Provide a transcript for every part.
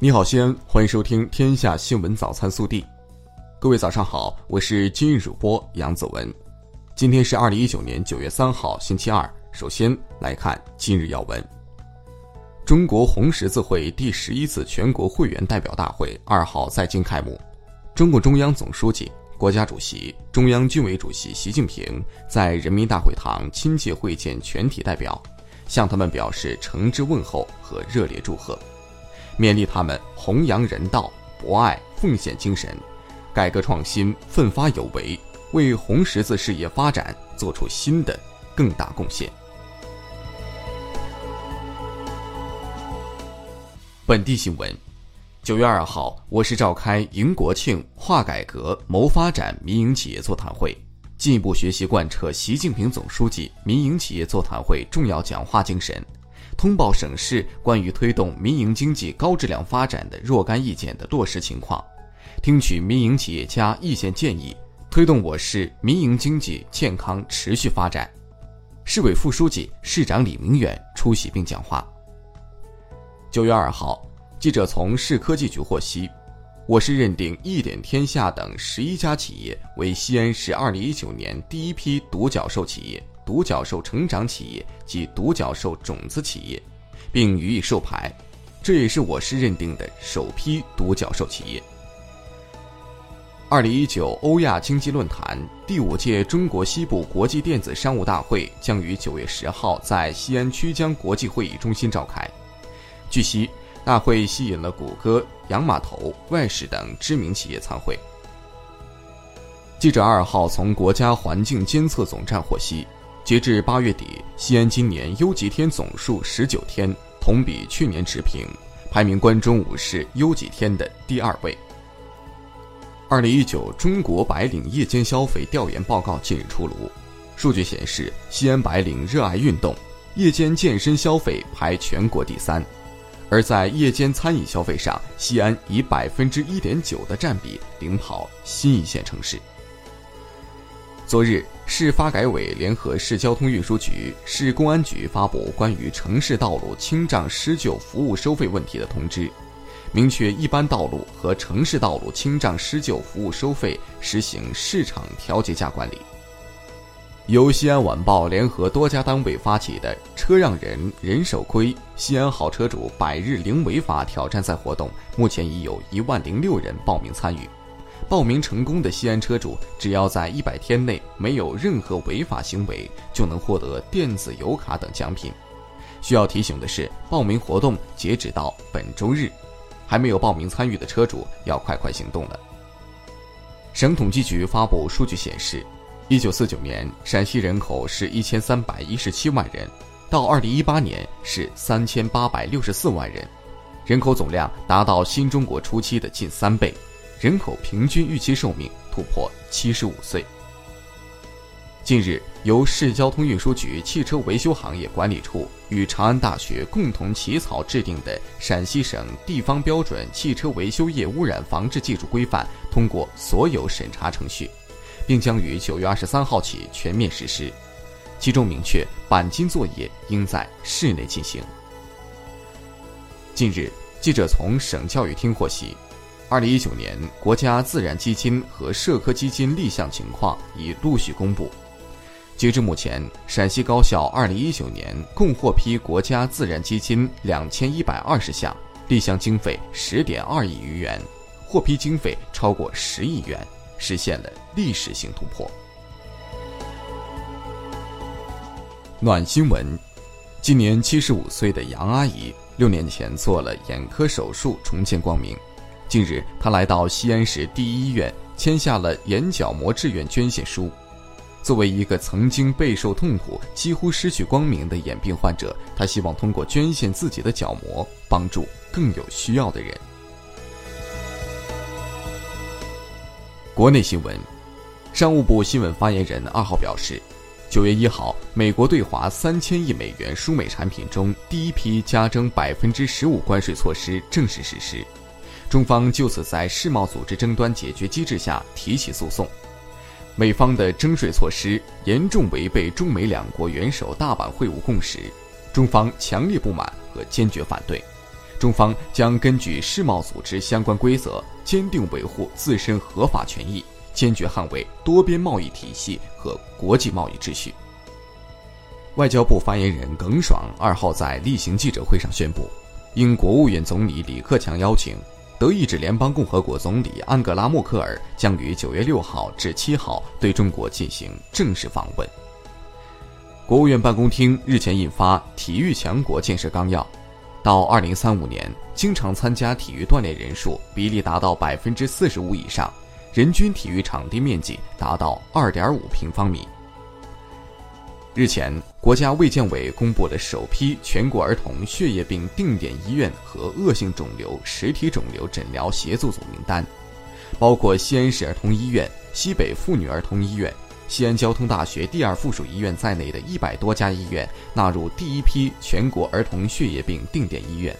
你好，西安，欢迎收听《天下新闻早餐速递》。各位早上好，我是今日主播杨子文。今天是二零一九年九月三号，星期二。首先来看今日要闻。中国红十字会第十一次全国会员代表大会二号在京开幕。中共中央总书记、国家主席、中央军委主席习近平在人民大会堂亲切会见全体代表，向他们表示诚挚问候和热烈祝贺。勉励他们弘扬人道、博爱、奉献精神，改革创新、奋发有为，为红十字事业发展做出新的更大贡献。本地新闻：九月二号，我市召开“迎国庆、化改革、谋发展”民营企业座谈会，进一步学习贯彻习近平总书记民营企业座谈会重要讲话精神。通报省市关于推动民营经济高质量发展的若干意见的落实情况，听取民营企业家意见建议，推动我市民营经济健康持续发展。市委副书记、市长李明远出席并讲话。九月二号，记者从市科技局获悉，我市认定一点天下等十一家企业为西安市二零一九年第一批独角兽企业。独角兽成长企业及独角兽种子企业，并予以授牌，这也是我市认定的首批独角兽企业。二零一九欧亚经济论坛第五届中国西部国际电子商务大会将于九月十号在西安曲江国际会议中心召开。据悉，大会吸引了谷歌、洋码头、外事等知名企业参会。记者二号从国家环境监测总站获悉。截至八月底，西安今年优极天总数十九天，同比去年持平，排名关中五市优极天的第二位。二零一九中国白领夜间消费调研报告近日出炉，数据显示，西安白领热爱运动，夜间健身消费排全国第三，而在夜间餐饮消费上，西安以百分之一点九的占比领跑新一线城市。昨日，市发改委联合市交通运输局、市公安局发布关于城市道路清障施救服务收费问题的通知，明确一般道路和城市道路清障施救服务收费实行市场调节价管理。由西安晚报联合多家单位发起的“车让人人手亏，西安好车主百日零违法挑战赛”活动，目前已有一万零六人报名参与。报名成功的西安车主，只要在一百天内没有任何违法行为，就能获得电子油卡等奖品。需要提醒的是，报名活动截止到本周日，还没有报名参与的车主要快快行动了。省统计局发布数据显示，一九四九年陕西人口是一千三百一十七万人，到二零一八年是三千八百六十四万人，人口总量达到新中国初期的近三倍。人口平均预期寿命突破七十五岁。近日，由市交通运输局汽车维修行业管理处与长安大学共同起草制定的《陕西省地方标准汽车维修业污染防治技术规范》通过所有审查程序，并将于九月二十三号起全面实施。其中明确，钣金作业应在室内进行。近日，记者从省教育厅获悉。二零一九年国家自然基金和社科基金立项情况已陆续公布。截至目前，陕西高校二零一九年共获批国家自然基金两千一百二十项，立项经费十点二亿余元，获批经费超过十亿元，实现了历史性突破。暖新闻：今年七十五岁的杨阿姨，六年前做了眼科手术，重见光明。近日，他来到西安市第一医院，签下了眼角膜志愿捐献书。作为一个曾经备受痛苦、几乎失去光明的眼病患者，他希望通过捐献自己的角膜，帮助更有需要的人。国内新闻，商务部新闻发言人二号表示，九月一号，美国对华三千亿美元输美产品中第一批加征百分之十五关税措施正式实施。中方就此在世贸组织争端解决机制下提起诉讼，美方的征税措施严重违背中美两国元首大阪会晤共识，中方强烈不满和坚决反对，中方将根据世贸组织相关规则，坚定维护自身合法权益，坚决捍卫多边贸易体系和国际贸易秩序。外交部发言人耿爽二号在例行记者会上宣布，应国务院总理李克强邀请，德意志联邦共和国总理安格拉·默克尔将于九月六号至七号对中国进行正式访问。国务院办公厅日前印发《体育强国建设纲要》。到二零三五年，经常参加体育锻炼人数比例达到百分之四十五以上，人均体育场地面积达到二点五平方米。日前，国家卫健委公布了首批全国儿童血液病定点医院和恶性肿瘤实体肿瘤诊疗协作组名单，包括西安市儿童医院、西北妇女儿童医院。西安交通大学第二附属医院在内的一百多家医院纳入第一批全国儿童血液病定点医院。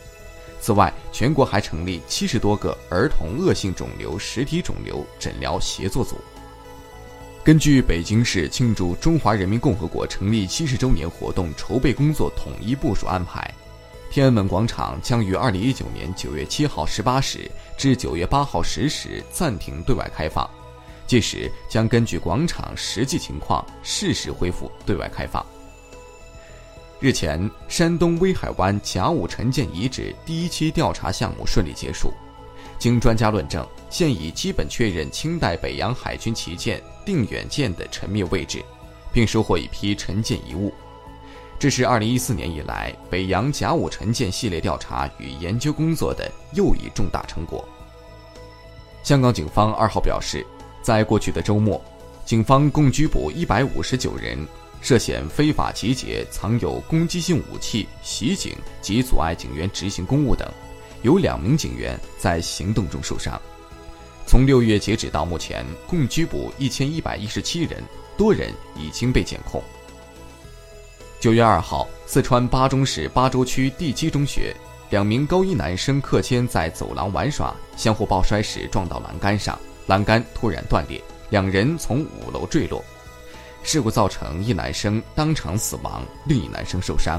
此外，全国还成立七十多个儿童恶性肿瘤实体肿瘤诊疗协作组。根据北京市庆祝中华人民共和国成立七十周年活动筹备工作统一部署安排，天安门广场将于二零一九年九月七号十八时至九月八号十时暂停对外开放。届时将根据广场实际情况适时恢复对外开放。日前，山东威海湾甲午沉舰遗址第一期调查项目顺利结束，经专家论证，现已基本确认清代北洋海军旗舰定远舰的沉没位置，并收获一批沉舰遗物。这是2014年以来北洋甲午沉舰系列调查与研究工作的又一重大成果。香港警方二号表示。在过去的周末，警方共拘捕一百五十九人，涉嫌非法集结、藏有攻击性武器、袭警及阻碍警员执行公务等，有两名警员在行动中受伤。从六月截止到目前，共拘捕一千一百一十七人，多人已经被检控。九月二号，四川巴中市巴州区第七中学，两名高一男生课间在走廊玩耍，相互抱摔时撞到栏杆上。栏杆突然断裂，两人从五楼坠落，事故造成一男生当场死亡，另一男生受伤，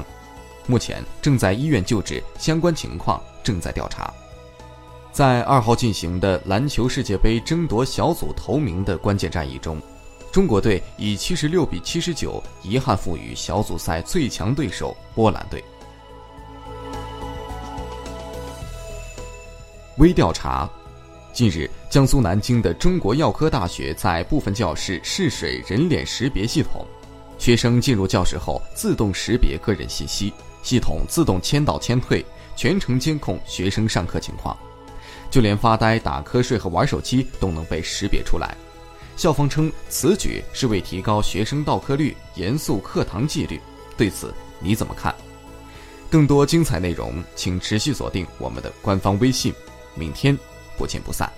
目前正在医院救治，相关情况正在调查。在二号进行的篮球世界杯争夺小组头名的关键战役中，中国队以七十六比七十九遗憾负于小组赛最强对手波兰队。微调查。近日，江苏南京的中国药科大学在部分教室试水人脸识别系统，学生进入教室后自动识别个人信息，系统自动签到签退，全程监控学生上课情况，就连发呆、打瞌睡和玩手机都能被识别出来。校方称此举是为提高学生到课率、严肃课堂纪律，对此你怎么看？更多精彩内容，请持续锁定我们的官方微信。明天。不见不散。